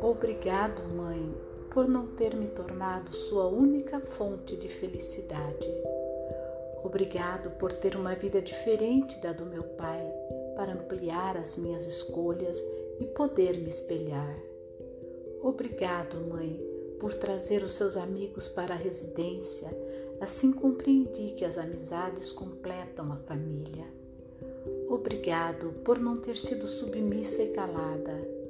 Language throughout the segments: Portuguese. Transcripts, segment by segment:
Obrigado, mãe, por não ter me tornado sua única fonte de felicidade. Obrigado por ter uma vida diferente da do meu pai, para ampliar as minhas escolhas e poder me espelhar. Obrigado, mãe, por trazer os seus amigos para a residência, assim compreendi que as amizades completam a família. Obrigado por não ter sido submissa e calada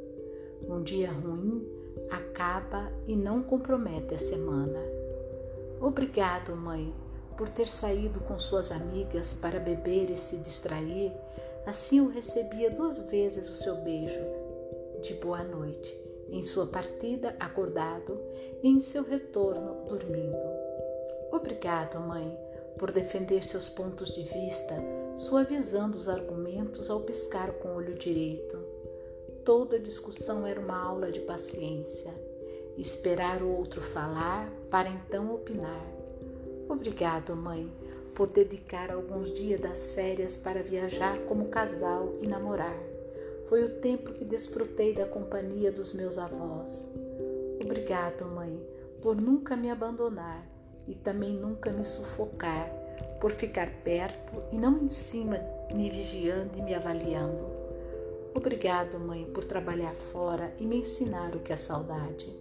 um dia ruim acaba e não compromete a semana. Obrigado, mãe, por ter saído com suas amigas para beber e se distrair. Assim eu recebia duas vezes o seu beijo de boa noite, em sua partida acordado e em seu retorno dormindo. Obrigado, mãe, por defender seus pontos de vista, suavizando os argumentos ao piscar com o olho direito. Toda discussão era uma aula de paciência. Esperar o outro falar para então opinar. Obrigado, mãe, por dedicar alguns dias das férias para viajar como casal e namorar. Foi o tempo que desfrutei da companhia dos meus avós. Obrigado, mãe, por nunca me abandonar e também nunca me sufocar, por ficar perto e não em cima, me vigiando e me avaliando. Obrigado, mãe, por trabalhar fora e me ensinar o que é saudade.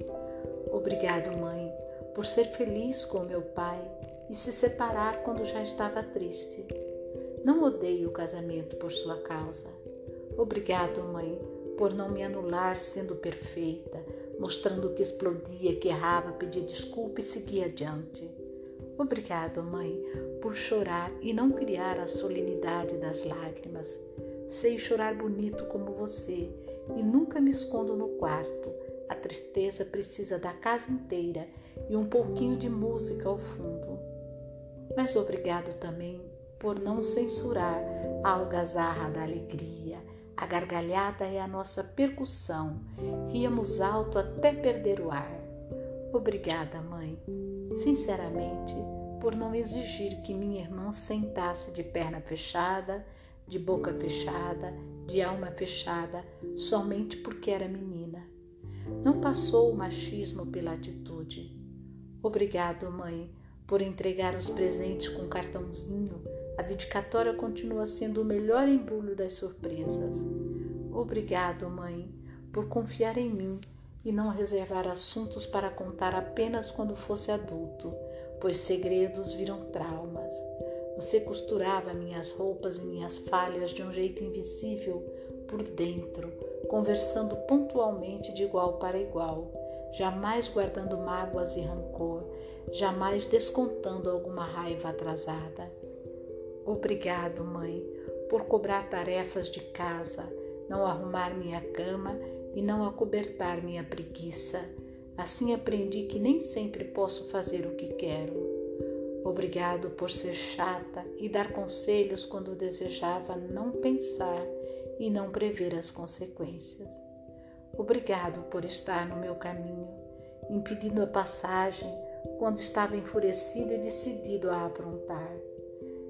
Obrigado, mãe, por ser feliz com meu pai e se separar quando já estava triste. Não odeio o casamento por sua causa. Obrigado, mãe, por não me anular sendo perfeita, mostrando que explodia, que errava, pedia desculpa e seguia adiante. Obrigado, mãe, por chorar e não criar a solenidade das lágrimas. Sei chorar bonito como você e nunca me escondo no quarto. A tristeza precisa da casa inteira e um pouquinho de música ao fundo. Mas obrigado também por não censurar a algazarra da alegria. A gargalhada é a nossa percussão. Ríamos alto até perder o ar. Obrigada, mãe, sinceramente, por não exigir que minha irmã sentasse de perna fechada de boca fechada, de alma fechada, somente porque era menina. Não passou o machismo pela atitude. Obrigado, mãe, por entregar os presentes com cartãozinho. A dedicatória continua sendo o melhor embrulho das surpresas. Obrigado, mãe, por confiar em mim e não reservar assuntos para contar apenas quando fosse adulto, pois segredos viram traumas. Você costurava minhas roupas e minhas falhas de um jeito invisível por dentro, conversando pontualmente de igual para igual, jamais guardando mágoas e rancor, jamais descontando alguma raiva atrasada. Obrigado, mãe, por cobrar tarefas de casa, não arrumar minha cama e não acobertar minha preguiça. Assim aprendi que nem sempre posso fazer o que quero. Obrigado por ser chata e dar conselhos quando desejava não pensar e não prever as consequências. Obrigado por estar no meu caminho, impedindo a passagem quando estava enfurecido e decidido a aprontar.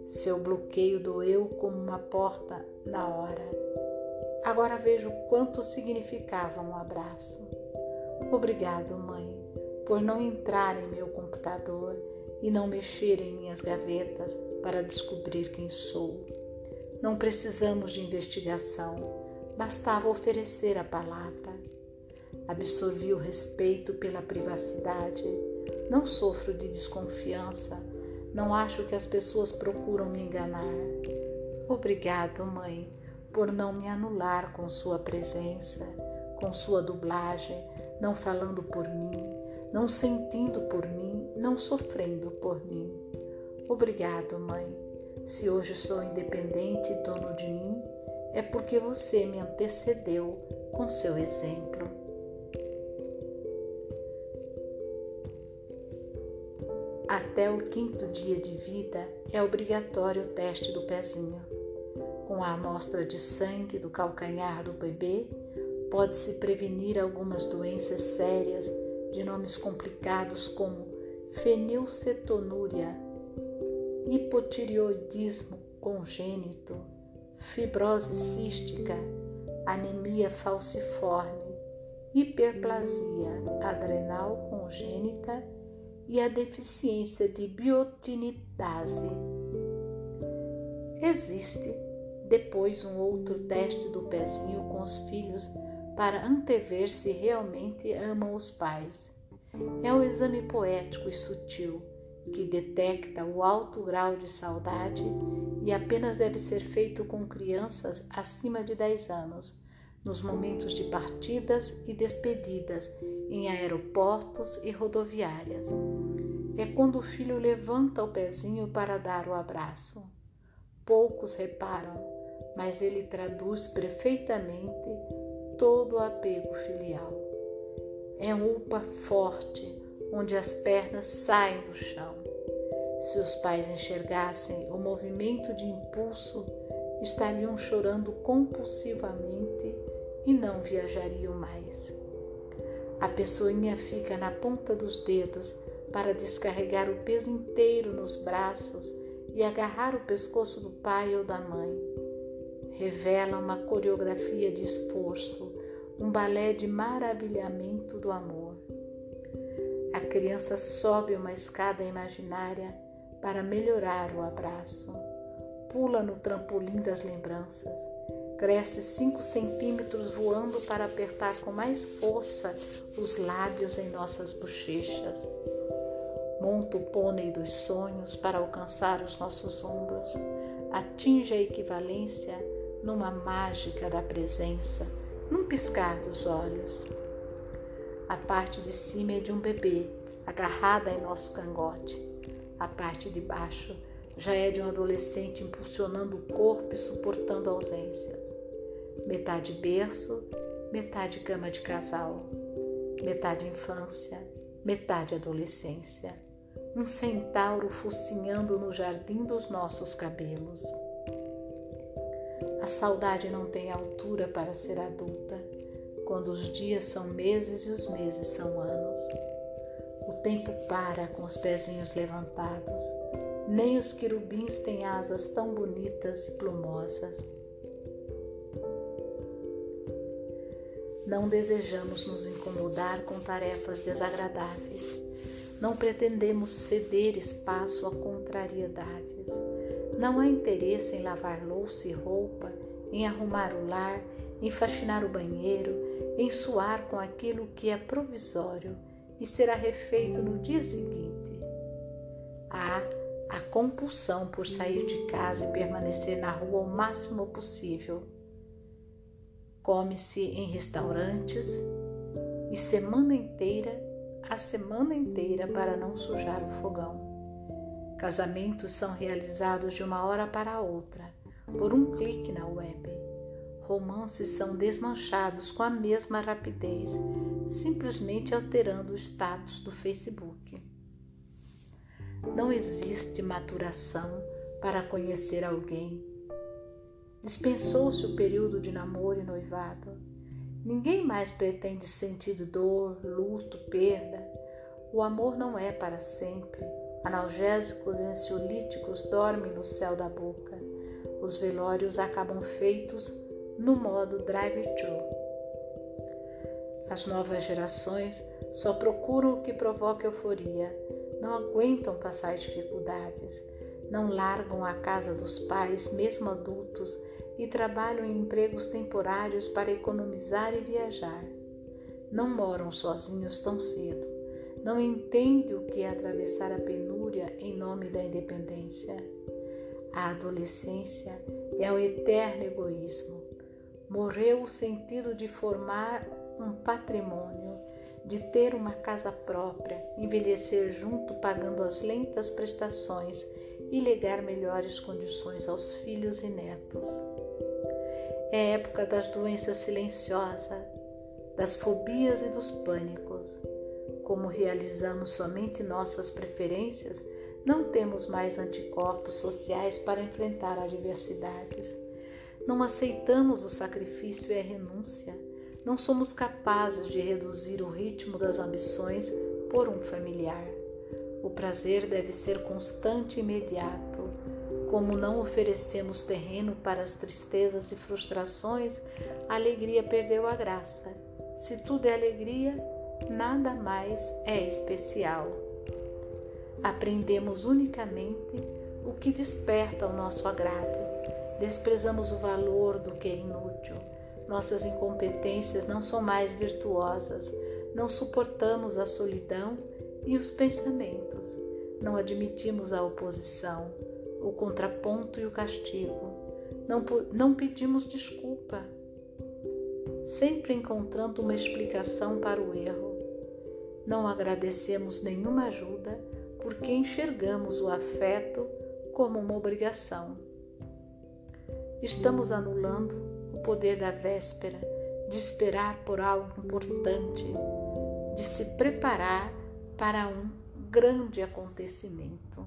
Seu bloqueio doeu como uma porta na hora. Agora vejo quanto significava um abraço. Obrigado, mãe, por não entrar em meu computador e não mexer em minhas gavetas para descobrir quem sou. Não precisamos de investigação, bastava oferecer a palavra. Absorvi o respeito pela privacidade, não sofro de desconfiança, não acho que as pessoas procuram me enganar. Obrigado, mãe, por não me anular com sua presença, com sua dublagem, não falando por mim, não sentindo por mim, não sofrendo por mim. Obrigado, mãe. Se hoje sou independente e dono de mim, é porque você me antecedeu com seu exemplo. Até o quinto dia de vida é obrigatório o teste do pezinho. Com a amostra de sangue do calcanhar do bebê, pode-se prevenir algumas doenças sérias de nomes complicados como fenilcetonúria, hipotireoidismo congênito, fibrose cística, anemia falciforme, hiperplasia adrenal congênita e a deficiência de biotinidase. Existe depois um outro teste do pezinho com os filhos para antever se realmente amam os pais. É o exame poético e sutil que detecta o alto grau de saudade e apenas deve ser feito com crianças acima de 10 anos, nos momentos de partidas e despedidas em aeroportos e rodoviárias. É quando o filho levanta o pezinho para dar o abraço. Poucos reparam, mas ele traduz perfeitamente todo o apego filial. É um upa forte, onde as pernas saem do chão. Se os pais enxergassem o movimento de impulso, estariam chorando compulsivamente e não viajariam mais. A pessoinha fica na ponta dos dedos para descarregar o peso inteiro nos braços e agarrar o pescoço do pai ou da mãe. Revela uma coreografia de esforço, um balé de maravilhamento do amor. A criança sobe uma escada imaginária para melhorar o abraço. Pula no trampolim das lembranças. Cresce cinco centímetros voando para apertar com mais força os lábios em nossas bochechas. Monta o pônei dos sonhos para alcançar os nossos ombros. Atinge a equivalência numa mágica da presença, num piscar dos olhos. A parte de cima é de um bebê, agarrada em nosso cangote. A parte de baixo já é de um adolescente impulsionando o corpo e suportando ausências. Metade berço, metade cama de casal, metade infância, metade adolescência um centauro focinhando no jardim dos nossos cabelos. Saudade não tem altura para ser adulta, quando os dias são meses e os meses são anos. O tempo para com os pezinhos levantados, nem os querubins têm asas tão bonitas e plumosas. Não desejamos nos incomodar com tarefas desagradáveis não pretendemos ceder espaço a contrariedades. Não há interesse em lavar louça e roupa, em arrumar o lar, em faxinar o banheiro, em suar com aquilo que é provisório e será refeito no dia seguinte. Há a compulsão por sair de casa e permanecer na rua o máximo possível. Come-se em restaurantes e semana inteira a semana inteira para não sujar o fogão. Casamentos são realizados de uma hora para outra, por um clique na web. Romances são desmanchados com a mesma rapidez, simplesmente alterando o status do Facebook. Não existe maturação para conhecer alguém. Dispensou-se o período de namoro e noivado Ninguém mais pretende sentir dor, luto, perda. O amor não é para sempre. Analgésicos e ansiolíticos dormem no céu da boca. Os velórios acabam feitos no modo drive-thru. As novas gerações só procuram o que provoca euforia, não aguentam passar dificuldades, não largam a casa dos pais, mesmo adultos, e trabalham em empregos temporários para economizar e viajar. Não moram sozinhos tão cedo. Não entendem o que é atravessar a penúria em nome da independência. A adolescência é um eterno egoísmo. Morreu o sentido de formar um patrimônio, de ter uma casa própria, envelhecer junto pagando as lentas prestações e legar melhores condições aos filhos e netos. É época das doenças silenciosas, das fobias e dos pânicos. Como realizamos somente nossas preferências, não temos mais anticorpos sociais para enfrentar adversidades. Não aceitamos o sacrifício e a renúncia. Não somos capazes de reduzir o ritmo das ambições por um familiar. O prazer deve ser constante e imediato. Como não oferecemos terreno para as tristezas e frustrações, a alegria perdeu a graça. Se tudo é alegria, nada mais é especial. Aprendemos unicamente o que desperta o nosso agrado. Desprezamos o valor do que é inútil. Nossas incompetências não são mais virtuosas. Não suportamos a solidão e os pensamentos. Não admitimos a oposição o contraponto e o castigo. Não, não pedimos desculpa, sempre encontrando uma explicação para o erro. Não agradecemos nenhuma ajuda porque enxergamos o afeto como uma obrigação. Estamos anulando o poder da véspera, de esperar por algo importante, de se preparar para um grande acontecimento.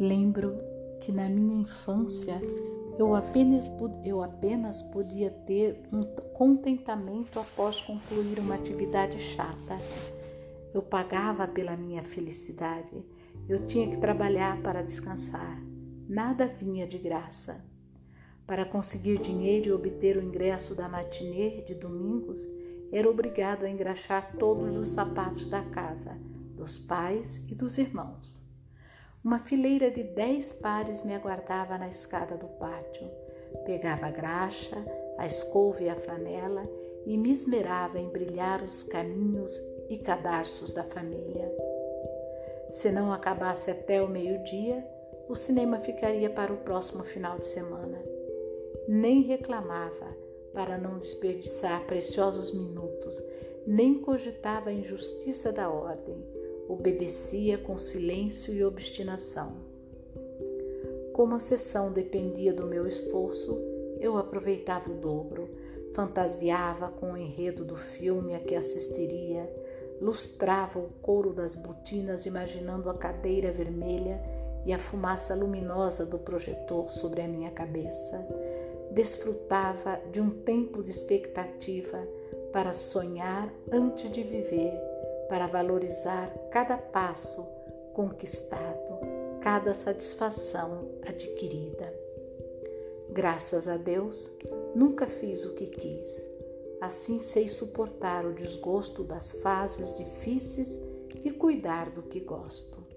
Lembro que na minha infância eu apenas, eu apenas podia ter um contentamento após concluir uma atividade chata. Eu pagava pela minha felicidade. Eu tinha que trabalhar para descansar. Nada vinha de graça. Para conseguir dinheiro e obter o ingresso da matinê de domingos, era obrigado a engraxar todos os sapatos da casa, dos pais e dos irmãos. Uma fileira de dez pares me aguardava na escada do pátio. Pegava a graxa, a escova e a flanela e me esmerava em brilhar os caminhos e cadarços da família. Se não acabasse até o meio-dia, o cinema ficaria para o próximo final de semana. Nem reclamava para não desperdiçar preciosos minutos, nem cogitava a injustiça da ordem obedecia com silêncio e obstinação. Como a sessão dependia do meu esforço, eu aproveitava o dobro, fantasiava com o enredo do filme a que assistiria, lustrava o couro das botinas imaginando a cadeira vermelha e a fumaça luminosa do projetor sobre a minha cabeça. Desfrutava de um tempo de expectativa para sonhar antes de viver para valorizar cada passo conquistado, cada satisfação adquirida. Graças a Deus, nunca fiz o que quis. Assim sei suportar o desgosto das fases difíceis e cuidar do que gosto.